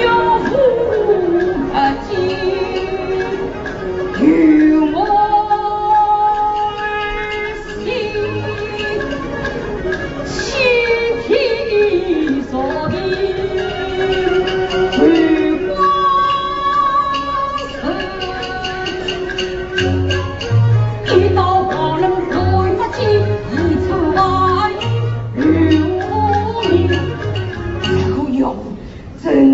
有福啊进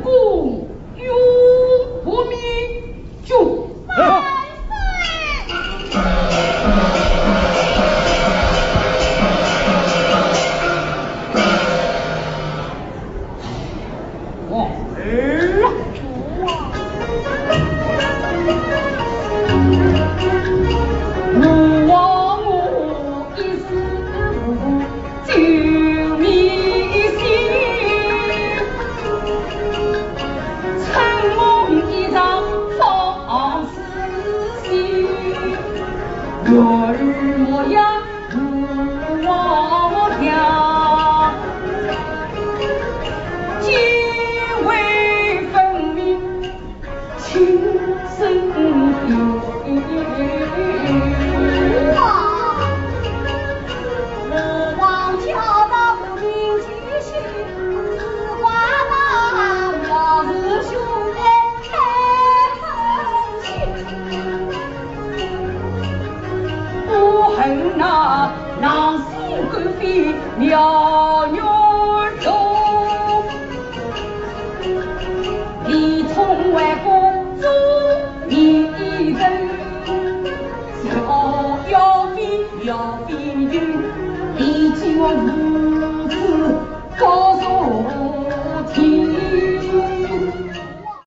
共拥国民救万岁儿啊。呀，奴呀，结为夫妻情深意。人呐、狼，心狗肺，鸟月中，李冲为国做义人，要飞要飞云，历经我。